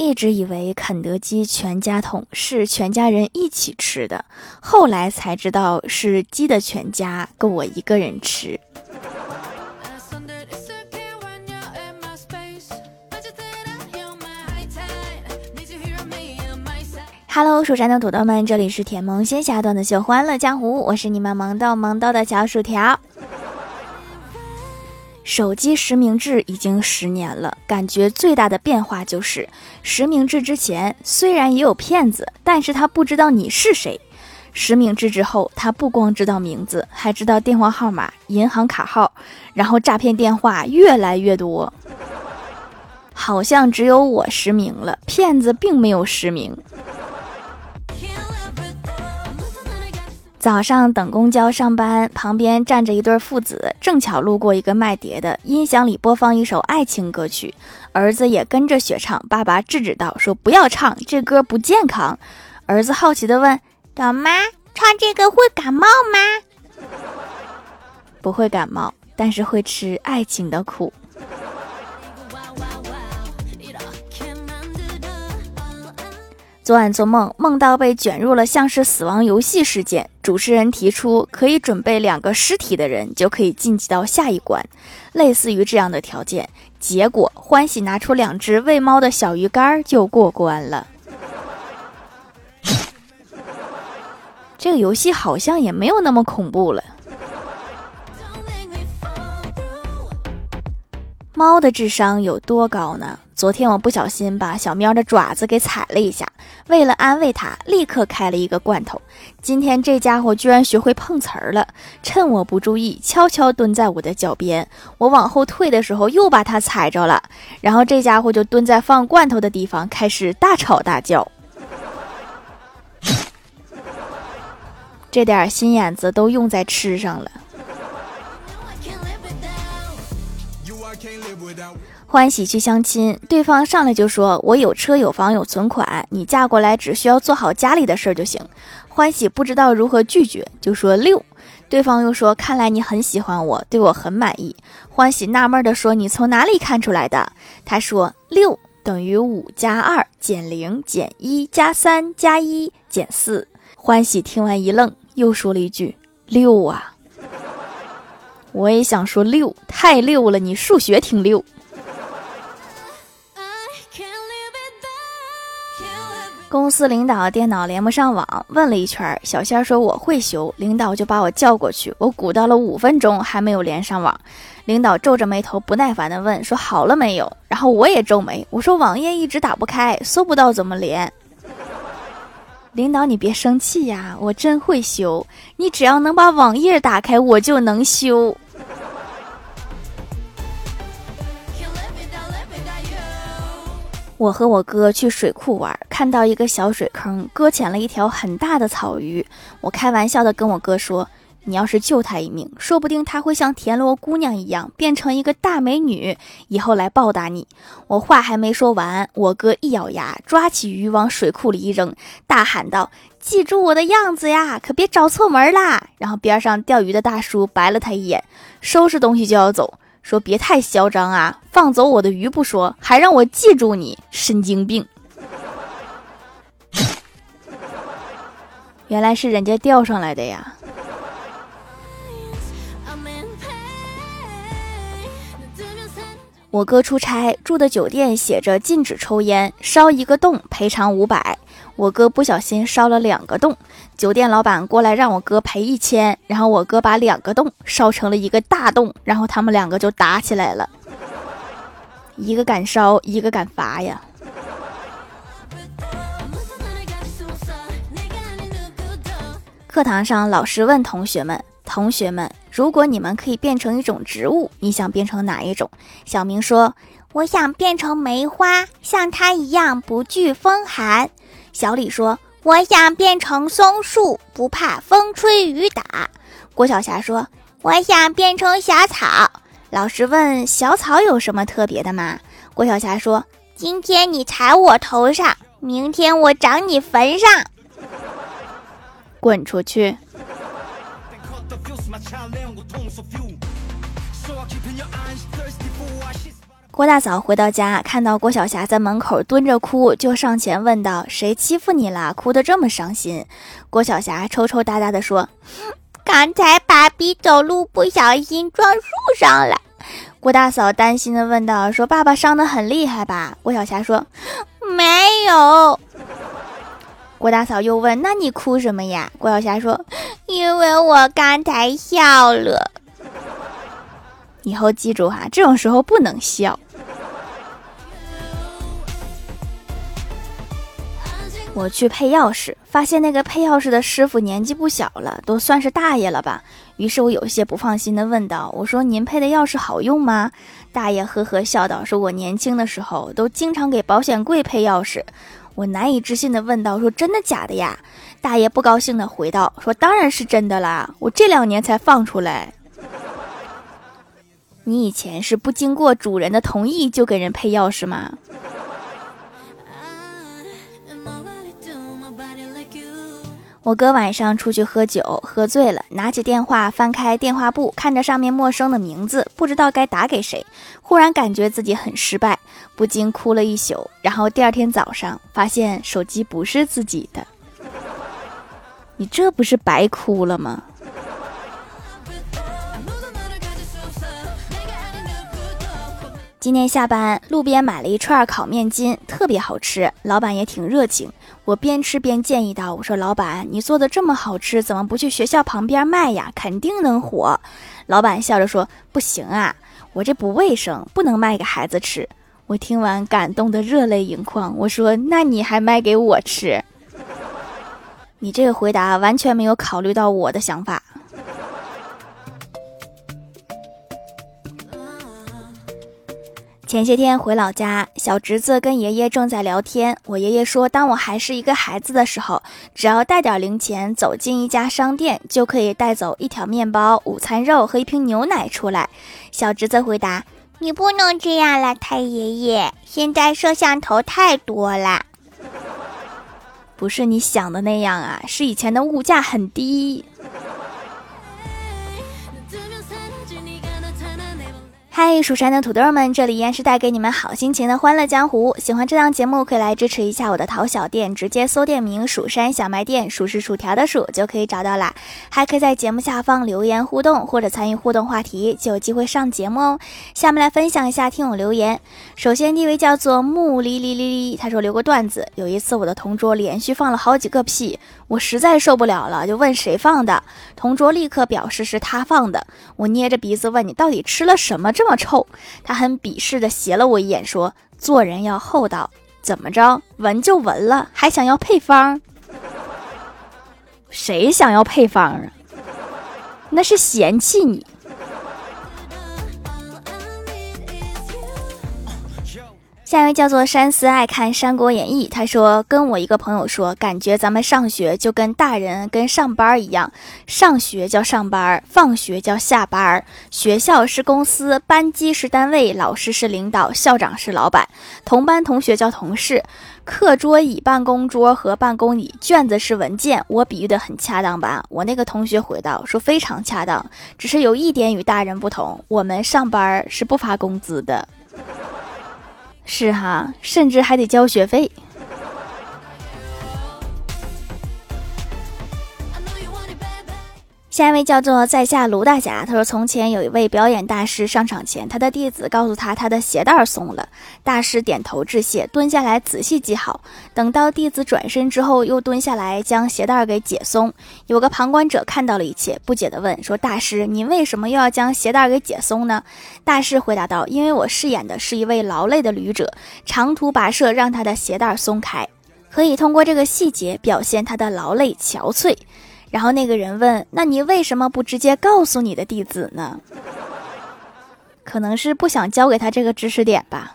一直以为肯德基全家桶是全家人一起吃的，后来才知道是鸡的全家够我一个人吃。Hello，蜀山的土豆们，这里是甜萌仙侠段的秀欢乐江湖，我是你们萌豆萌豆的小薯条。手机实名制已经十年了，感觉最大的变化就是实名制之前虽然也有骗子，但是他不知道你是谁；实名制之后，他不光知道名字，还知道电话号码、银行卡号，然后诈骗电话越来越多。好像只有我实名了，骗子并没有实名。早上等公交上班，旁边站着一对父子，正巧路过一个卖碟的，音响里播放一首爱情歌曲，儿子也跟着学唱。爸爸制止道：“说不要唱，这歌不健康。”儿子好奇的问：“老妈，唱这个会感冒吗？”“不会感冒，但是会吃爱情的苦。”昨晚做梦，梦到被卷入了像是死亡游戏事件。主持人提出，可以准备两个尸体的人就可以晋级到下一关，类似于这样的条件。结果欢喜拿出两只喂猫的小鱼干就过关了。这个游戏好像也没有那么恐怖了。猫的智商有多高呢？昨天我不小心把小喵的爪子给踩了一下，为了安慰它，立刻开了一个罐头。今天这家伙居然学会碰瓷儿了，趁我不注意，悄悄蹲在我的脚边。我往后退的时候，又把它踩着了。然后这家伙就蹲在放罐头的地方，开始大吵大叫。这点心眼子都用在吃上了。欢喜去相亲，对方上来就说：“我有车有房有存款，你嫁过来只需要做好家里的事儿就行。”欢喜不知道如何拒绝，就说六。对方又说：“看来你很喜欢我，对我很满意。”欢喜纳闷的说：“你从哪里看出来的？”他说：“六等于五加二减零减一加三加一减四。”欢喜听完一愣，又说了一句：“六啊！”我也想说六，太六了，你数学挺溜。公司领导电脑连不上网，问了一圈，小仙说我会修，领导就把我叫过去，我鼓捣了五分钟还没有连上网，领导皱着眉头不耐烦地问说好了没有？然后我也皱眉，我说网页一直打不开，搜不到怎么连？领导你别生气呀，我真会修，你只要能把网页打开，我就能修。我和我哥去水库玩，看到一个小水坑，搁浅了一条很大的草鱼。我开玩笑的跟我哥说：“你要是救他一命，说不定他会像田螺姑娘一样变成一个大美女，以后来报答你。”我话还没说完，我哥一咬牙，抓起鱼往水库里一扔，大喊道：“记住我的样子呀，可别找错门啦！”然后边上钓鱼的大叔白了他一眼，收拾东西就要走。说别太嚣张啊！放走我的鱼不说，还让我记住你，神经病！原来是人家钓上来的呀。我哥出差住的酒店写着禁止抽烟，烧一个洞赔偿五百。我哥不小心烧了两个洞，酒店老板过来让我哥赔一千，然后我哥把两个洞烧成了一个大洞，然后他们两个就打起来了，一个敢烧，一个敢罚呀。课堂上，老师问同学们：“同学们，如果你们可以变成一种植物，你想变成哪一种？”小明说：“我想变成梅花，像它一样不惧风寒。”小李说：“我想变成松树，不怕风吹雨打。”郭晓霞说：“我想变成小草。”老师问：“小草有什么特别的吗？”郭晓霞说：“今天你踩我头上，明天我长你坟上。”滚出去！郭大嫂回到家，看到郭晓霞在门口蹲着哭，就上前问道：“谁欺负你了？哭得这么伤心？”郭晓霞抽抽搭搭地说：“ 刚才爸比走路不小心撞树上了。”郭大嫂担心地问道：“说爸爸伤得很厉害吧？”郭晓霞说：“没有。”郭大嫂又问：“那你哭什么呀？”郭晓霞说：“因为我刚才笑了。”以后记住哈，这种时候不能笑。我去配钥匙，发现那个配钥匙的师傅年纪不小了，都算是大爷了吧？于是我有些不放心的问道：“我说您配的钥匙好用吗？”大爷呵呵笑道：“说我年轻的时候都经常给保险柜配钥匙。”我难以置信的问道：“说真的假的呀？”大爷不高兴的回道：“说当然是真的啦，我这两年才放出来。你以前是不经过主人的同意就给人配钥匙吗？”我哥晚上出去喝酒，喝醉了，拿起电话翻开电话簿，看着上面陌生的名字，不知道该打给谁。忽然感觉自己很失败，不禁哭了一宿。然后第二天早上发现手机不是自己的，你这不是白哭了吗？今天下班，路边买了一串烤面筋，特别好吃，老板也挺热情。我边吃边建议道：“我说老板，你做的这么好吃，怎么不去学校旁边卖呀？肯定能火。”老板笑着说：“不行啊，我这不卫生，不能卖给孩子吃。”我听完感动的热泪盈眶。我说：“那你还卖给我吃？”你这个回答完全没有考虑到我的想法。前些天回老家，小侄子跟爷爷正在聊天。我爷爷说，当我还是一个孩子的时候，只要带点零钱，走进一家商店，就可以带走一条面包、午餐肉和一瓶牛奶出来。小侄子回答：“你不能这样了，太爷爷，现在摄像头太多了。”不是你想的那样啊，是以前的物价很低。嗨，蜀山的土豆们，这里依然是带给你们好心情的欢乐江湖。喜欢这档节目，可以来支持一下我的淘小店，直接搜店名“蜀山小卖店”，数是薯条的数就可以找到啦。还可以在节目下方留言互动，或者参与互动话题，就有机会上节目哦。下面来分享一下听友留言。首先第一位叫做木哩哩哩哩，他说留个段子：有一次我的同桌连续放了好几个屁，我实在受不了了，就问谁放的，同桌立刻表示是他放的。我捏着鼻子问你到底吃了什么这么。这么臭，他很鄙视的斜了我一眼，说：“做人要厚道，怎么着？闻就闻了，还想要配方？谁想要配方啊？那是嫌弃你。”下一位叫做山思爱看《三国演义》，他说跟我一个朋友说，感觉咱们上学就跟大人跟上班一样，上学叫上班，放学叫下班。学校是公司，班级是单位，老师是领导，校长是老板，同班同学叫同事。课桌椅、办公桌和办公椅，卷子是文件。我比喻的很恰当吧？我那个同学回道说非常恰当，只是有一点与大人不同，我们上班是不发工资的。是哈，甚至还得交学费。下一位叫做在下卢大侠，他说：“从前有一位表演大师上场前，他的弟子告诉他他的鞋带松了。大师点头致谢，蹲下来仔细系好。等到弟子转身之后，又蹲下来将鞋带给解松。有个旁观者看到了一切，不解地问说：‘大师，您为什么又要将鞋带给解松呢？’大师回答道：‘因为我饰演的是一位劳累的旅者，长途跋涉让他的鞋带松开，可以通过这个细节表现他的劳累憔悴。’”然后那个人问：“那你为什么不直接告诉你的弟子呢？可能是不想教给他这个知识点吧。”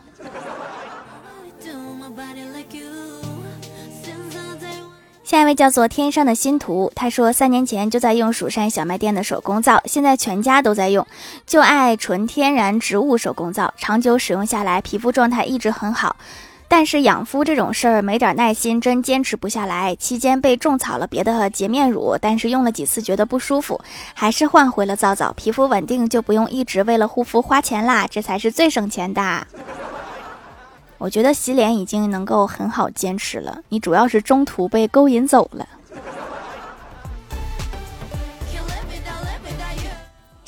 下一位叫做天上的星图，他说三年前就在用蜀山小卖店的手工皂，现在全家都在用，就爱纯天然植物手工皂，长久使用下来，皮肤状态一直很好。但是养肤这种事儿没点耐心真坚持不下来。期间被种草了别的洁面乳，但是用了几次觉得不舒服，还是换回了皂皂。皮肤稳定就不用一直为了护肤花钱啦，这才是最省钱的。我觉得洗脸已经能够很好坚持了，你主要是中途被勾引走了。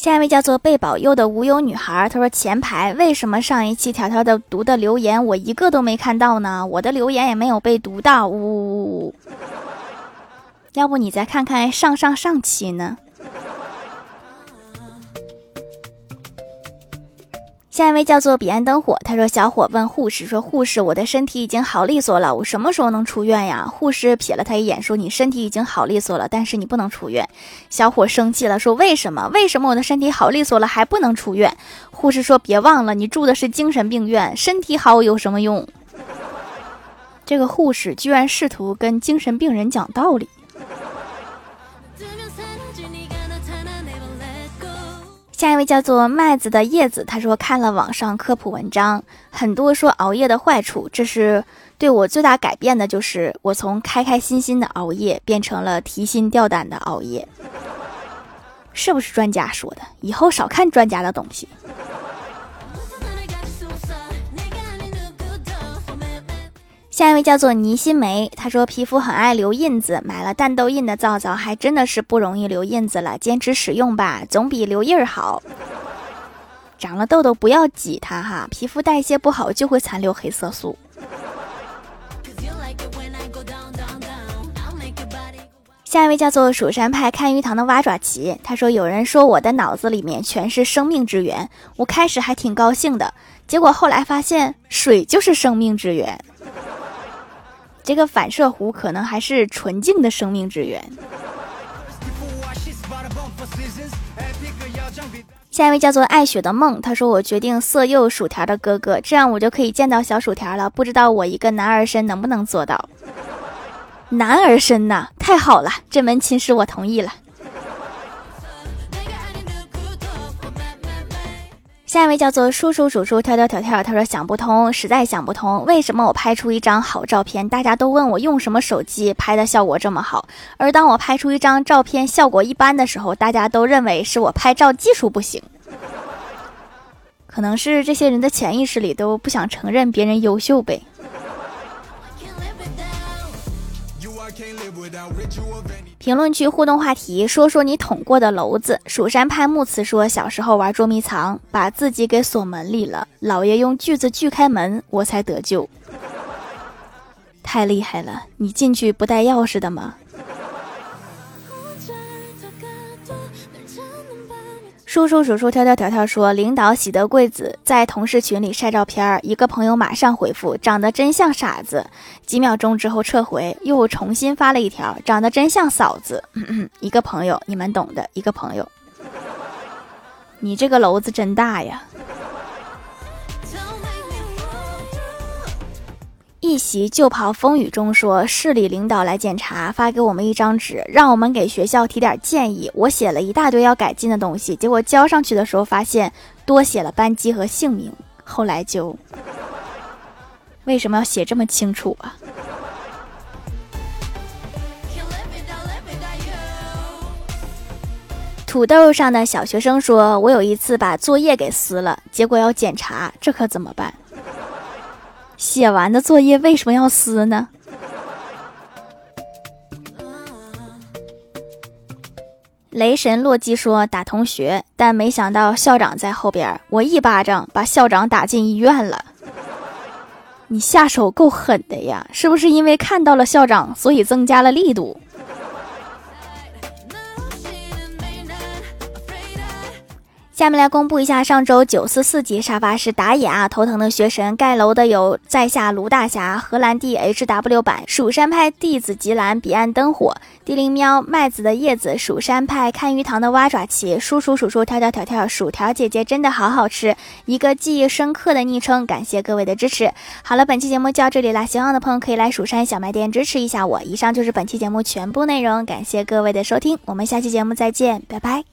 下一位叫做被保佑的无忧女孩，她说：“前排为什么上一期条条的读的留言我一个都没看到呢？我的留言也没有被读到，呜呜呜！要不你再看看上上上期呢？”下一位叫做彼岸灯火，他说：“小伙问护士说，护士，我的身体已经好利索了，我什么时候能出院呀？”护士瞥了他一眼，说：“你身体已经好利索了，但是你不能出院。”小伙生气了，说：“为什么？为什么我的身体好利索了还不能出院？”护士说：“别忘了，你住的是精神病院，身体好有什么用？”这个护士居然试图跟精神病人讲道理。下一位叫做麦子的叶子，他说看了网上科普文章，很多说熬夜的坏处，这是对我最大改变的，就是我从开开心心的熬夜变成了提心吊胆的熬夜，是不是专家说的？以后少看专家的东西。下一位叫做倪新梅，她说皮肤很爱留印子，买了淡痘印的皂皂，还真的是不容易留印子了。坚持使用吧，总比留印儿好。长了痘痘不要挤它哈，皮肤代谢不好就会残留黑色素。下一位叫做蜀山派看鱼塘的蛙爪奇，他说有人说我的脑子里面全是生命之源，我开始还挺高兴的，结果后来发现水就是生命之源。这个反射弧可能还是纯净的生命之源。下一位叫做爱雪的梦，他说：“我决定色诱薯条的哥哥，这样我就可以见到小薯条了。不知道我一个男儿身能不能做到？男儿身呐，太好了，这门亲事我同意了。”下一位叫做叔叔叔叔跳跳跳跳，他说想不通，实在想不通，为什么我拍出一张好照片，大家都问我用什么手机拍的效果这么好，而当我拍出一张照片效果一般的时候，大家都认为是我拍照技术不行。可能是这些人的潜意识里都不想承认别人优秀呗。评论区互动话题：说说你捅过的娄子。蜀山派木慈说，小时候玩捉迷藏，把自己给锁门里了，老爷用锯子锯开门，我才得救。太厉害了，你进去不带钥匙的吗？叔叔叔叔跳跳跳跳说，领导喜得贵子在同事群里晒照片，一个朋友马上回复，长得真像傻子。几秒钟之后撤回，又重新发了一条，长得真像嫂子。嗯嗯一个朋友，你们懂的，一个朋友。你这个篓子真大呀！一袭旧袍风雨中说，市里领导来检查，发给我们一张纸，让我们给学校提点建议。我写了一大堆要改进的东西，结果交上去的时候发现多写了班级和姓名。后来就 为什么要写这么清楚啊？土豆上的小学生说，我有一次把作业给撕了，结果要检查，这可怎么办？写完的作业为什么要撕呢？雷神洛基说打同学，但没想到校长在后边，我一巴掌把校长打进医院了。你下手够狠的呀，是不是因为看到了校长，所以增加了力度？下面来公布一下上周九四四级沙发是打野啊，头疼的学神盖楼的有在下卢大侠、荷兰弟 H W 版、蜀山派弟子吉兰、彼岸灯火、地灵喵、麦子的叶子、蜀山派看鱼塘的蛙爪奇、叔叔叔叔跳跳跳跳、薯条姐姐真的好好吃，一个记忆深刻的昵称，感谢各位的支持。好了，本期节目就到这里啦，喜欢的朋友可以来蜀山小卖店支持一下我。以上就是本期节目全部内容，感谢各位的收听，我们下期节目再见，拜拜。